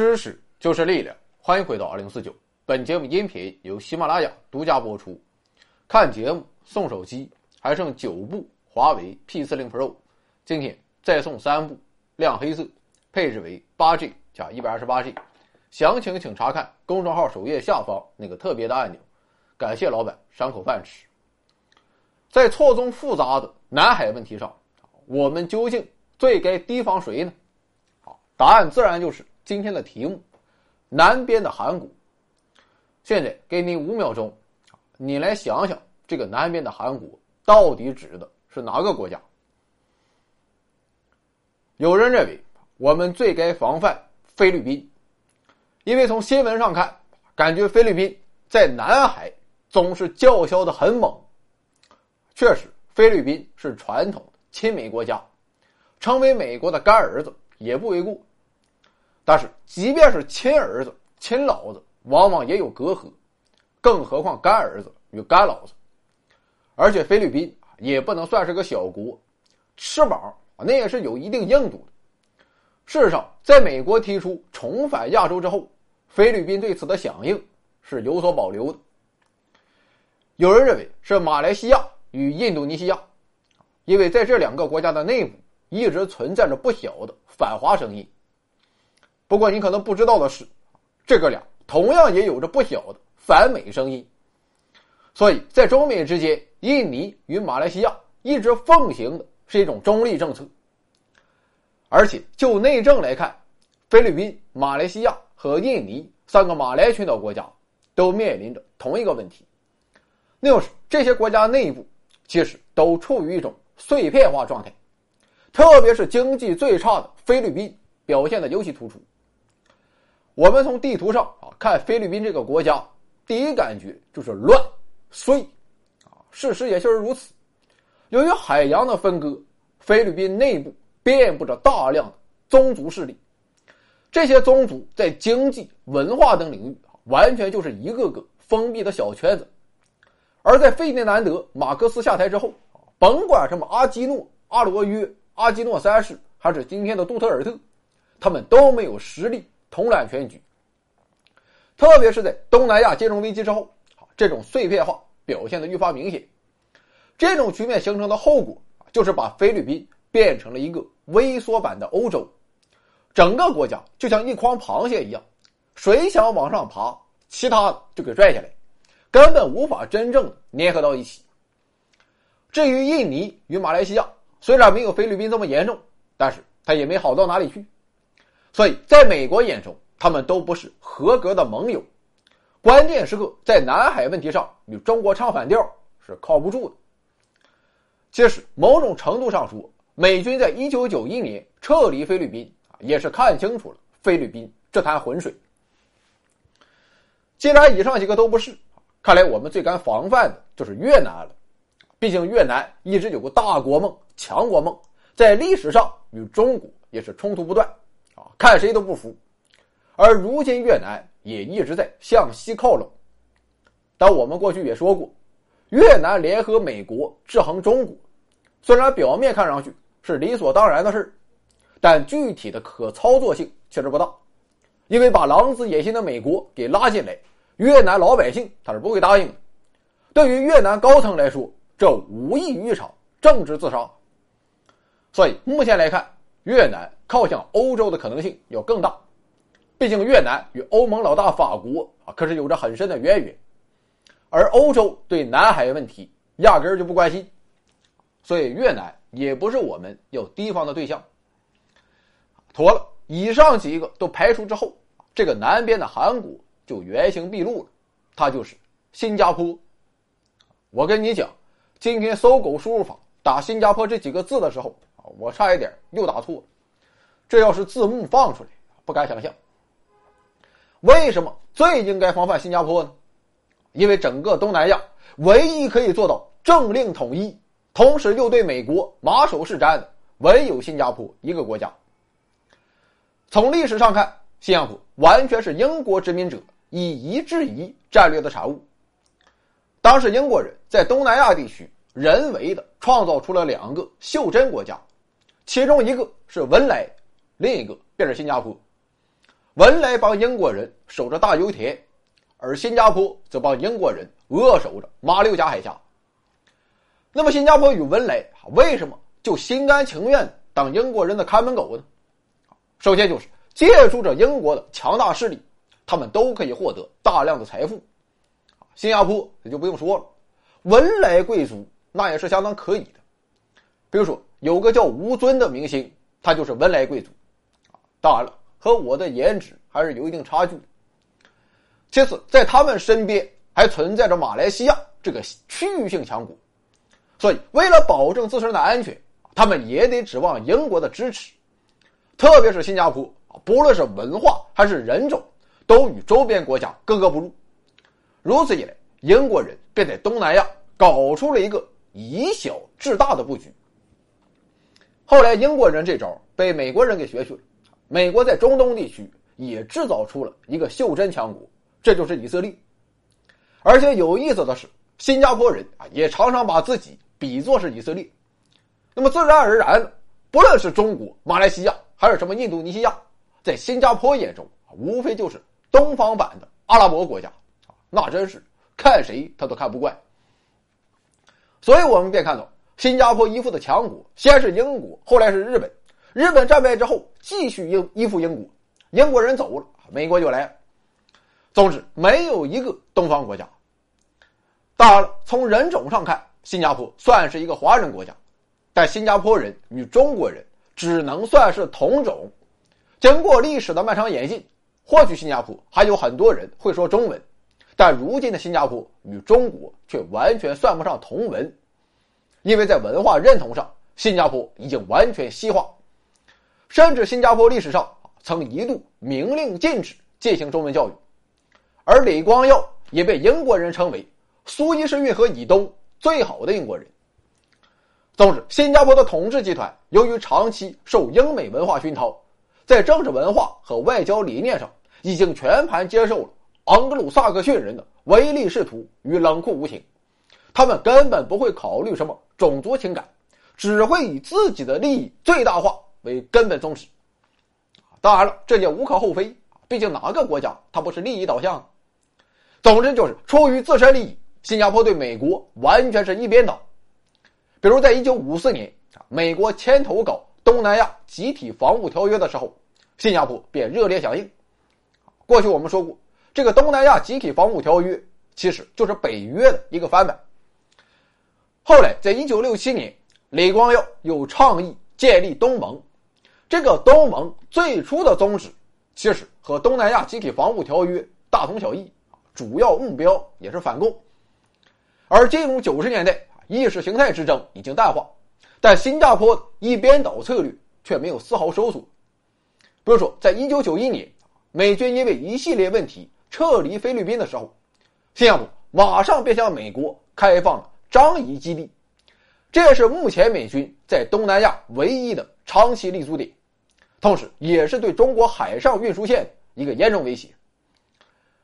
知识就是力量，欢迎回到二零四九。本节目音频由喜马拉雅独家播出。看节目送手机，还剩九部华为 P 四零 Pro，今天再送三部，亮黑色，配置为八 G 加一百二十八 G。详情请查看公众号首页下方那个特别的按钮。感谢老板赏口饭吃。在错综复杂的南海问题上，我们究竟最该提防谁呢？好，答案自然就是今天的题目：南边的韩国。现在给你五秒钟，你来想想，这个南边的韩国到底指的是哪个国家？有人认为我们最该防范菲律宾，因为从新闻上看，感觉菲律宾在南海总是叫嚣的很猛。确实，菲律宾是传统亲美国家，成为美国的干儿子也不为过。但是，即便是亲儿子、亲老子。往往也有隔阂，更何况干儿子与干老子。而且菲律宾也不能算是个小国，翅膀那也是有一定硬度的。事实上，在美国提出重返亚洲之后，菲律宾对此的响应是有所保留的。有人认为是马来西亚与印度尼西亚，因为在这两个国家的内部一直存在着不小的反华声音。不过，你可能不知道的是，这哥俩。同样也有着不小的反美声音，所以在中美之间，印尼与马来西亚一直奉行的是一种中立政策。而且就内政来看，菲律宾、马来西亚和印尼三个马来群岛国家都面临着同一个问题，那就是这些国家内部其实都处于一种碎片化状态，特别是经济最差的菲律宾表现的尤其突出。我们从地图上啊看菲律宾这个国家，第一感觉就是乱、碎，啊，事实也就是如此。由于海洋的分割，菲律宾内部遍布着大量的宗族势力，这些宗族在经济、文化等领域完全就是一个个封闭的小圈子。而在费内南德·马克思下台之后，甭管什么阿基诺、阿罗约、阿基诺三世，还是今天的杜特尔特，他们都没有实力。统揽全局，特别是在东南亚金融危机之后，这种碎片化表现的愈发明显。这种局面形成的后果就是把菲律宾变成了一个微缩版的欧洲，整个国家就像一筐螃蟹一样，谁想往上爬，其他的就给拽下来，根本无法真正的粘合到一起。至于印尼与马来西亚，虽然没有菲律宾这么严重，但是它也没好到哪里去。所以，在美国眼中，他们都不是合格的盟友，关键时刻在南海问题上与中国唱反调是靠不住的。其实，某种程度上说，美军在一九九一年撤离菲律宾，也是看清楚了菲律宾这滩浑水。既然以上几个都不是，看来我们最该防范的就是越南了。毕竟越南一直有个大国梦、强国梦，在历史上与中国也是冲突不断。看谁都不服，而如今越南也一直在向西靠拢。但我们过去也说过，越南联合美国制衡中国，虽然表面看上去是理所当然的事但具体的可操作性确实不大。因为把狼子野心的美国给拉进来，越南老百姓他是不会答应的。对于越南高层来说，这无异于一场政治自杀。所以目前来看，越南。靠向欧洲的可能性要更大，毕竟越南与欧盟老大法国啊可是有着很深的渊源，而欧洲对南海问题压根儿就不关心，所以越南也不是我们要提防的对象。妥了，以上几个都排除之后，这个南边的韩国就原形毕露了，它就是新加坡。我跟你讲，今天搜狗输入法打新加坡这几个字的时候我差一点又打错了。这要是字幕放出来，不敢想象。为什么最应该防范新加坡呢？因为整个东南亚唯一可以做到政令统一，同时又对美国马首是瞻的，唯有新加坡一个国家。从历史上看，新加坡完全是英国殖民者以夷制夷战略的产物。当时英国人在东南亚地区人为的创造出了两个袖珍国家，其中一个是文莱。另一个便是新加坡，文莱帮英国人守着大油田，而新加坡则帮英国人扼守着马六甲海峡。那么，新加坡与文莱为什么就心甘情愿当英国人的看门狗呢？首先就是借助着英国的强大势力，他们都可以获得大量的财富。新加坡也就不用说了，文莱贵族那也是相当可以的。比如说，有个叫吴尊的明星，他就是文莱贵族。当然了，和我的颜值还是有一定差距。其次，在他们身边还存在着马来西亚这个区域性强国。所以，为了保证自身的安全，他们也得指望英国的支持。特别是新加坡啊，不论是文化还是人种，都与周边国家格格不入。如此一来，英国人便在东南亚搞出了一个以小制大的布局。后来，英国人这招被美国人给学去了，美国在中东地区也制造出了一个袖珍强国，这就是以色列。而且有意思的是，新加坡人啊也常常把自己。比作是以色列，那么自然而然，不论是中国、马来西亚，还是什么印度尼西亚，在新加坡眼中无非就是东方版的阿拉伯国家啊，那真是看谁他都看不惯。所以我们便看到，新加坡依附的强国先是英国，后来是日本。日本战败之后，继续依依附英国，英国人走了，美国就来了。总之，没有一个东方国家。当然了，从人种上看。新加坡算是一个华人国家，但新加坡人与中国人只能算是同种。经过历史的漫长演进，或许新加坡还有很多人会说中文，但如今的新加坡与中国却完全算不上同文，因为在文化认同上，新加坡已经完全西化，甚至新加坡历史上曾一度明令禁止进行中文教育，而李光耀也被英国人称为苏伊士运河以东。最好的英国人。总之，新加坡的统治集团由于长期受英美文化熏陶，在政治文化和外交理念上，已经全盘接受了盎格鲁撒克逊人的唯利是图与冷酷无情。他们根本不会考虑什么种族情感，只会以自己的利益最大化为根本宗旨。当然了，这也无可厚非，毕竟哪个国家它不是利益导向？总之，就是出于自身利益。新加坡对美国完全是一边倒，比如在一九五四年啊，美国牵头搞东南亚集体防务条约的时候，新加坡便热烈响应。过去我们说过，这个东南亚集体防务条约其实就是北约的一个翻版。后来，在一九六七年，李光耀又倡议建立东盟，这个东盟最初的宗旨其实和东南亚集体防务条约大同小异，主要目标也是反共。而进入九十年代，意识形态之争已经淡化，但新加坡一边倒策略却没有丝毫收缩。比如说，在一九九一年，美军因为一系列问题撤离菲律宾的时候，新加坡马上便向美国开放了张仪基地，这也是目前美军在东南亚唯一的长期立足点，同时也是对中国海上运输线一个严重威胁。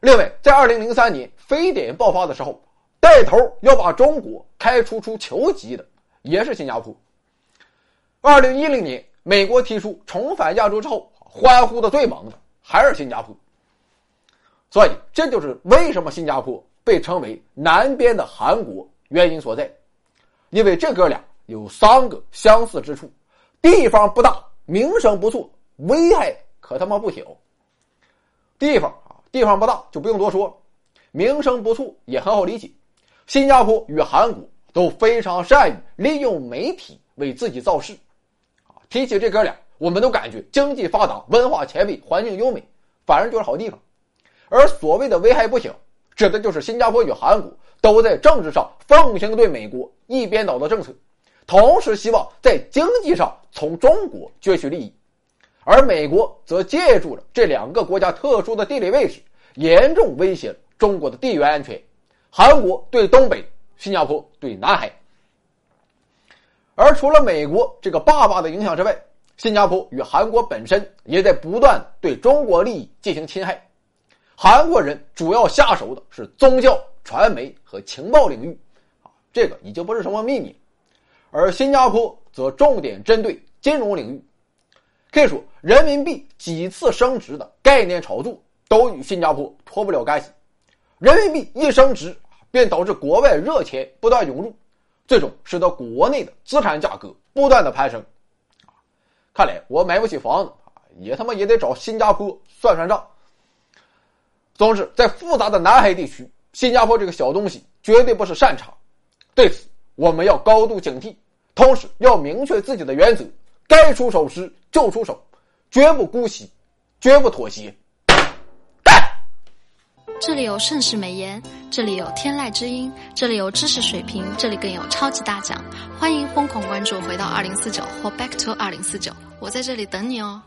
另外，在二零零三年非典爆发的时候。带头要把中国开除出球籍的也是新加坡。二零一零年，美国提出重返亚洲之后，欢呼的最猛的还是新加坡。所以，这就是为什么新加坡被称为南边的韩国原因所在，因为这哥俩有三个相似之处：地方不大，名声不错，危害可他妈不小。地方啊，地方不大就不用多说，名声不错也很好理解。新加坡与韩国都非常善于利用媒体为自己造势，啊，提起这哥俩，我们都感觉经济发达、文化前卫、环境优美，反正就是好地方。而所谓的危害不小，指的就是新加坡与韩国都在政治上奉行对美国一边倒的政策，同时希望在经济上从中国攫取利益，而美国则借助了这两个国家特殊的地理位置，严重威胁了中国的地缘安全。韩国对东北，新加坡对南海。而除了美国这个爸爸的影响之外，新加坡与韩国本身也在不断对中国利益进行侵害。韩国人主要下手的是宗教、传媒和情报领域，啊，这个已经不是什么秘密。而新加坡则重点针对金融领域。可以说，人民币几次升值的概念炒作都与新加坡脱不了干系。人民币一升值，便导致国外热钱不断涌入，最终使得国内的资产价格不断的攀升。看来我买不起房子啊也他妈也得找新加坡算算账。总之，在复杂的南海地区，新加坡这个小东西绝对不是善茬。对此，我们要高度警惕，同时要明确自己的原则：该出手时就出手，绝不姑息，绝不妥协。干！这里有盛世美颜，这里有天籁之音，这里有知识水平，这里更有超级大奖。欢迎疯狂关注，回到二零四九或 Back to 二零四九，我在这里等你哦。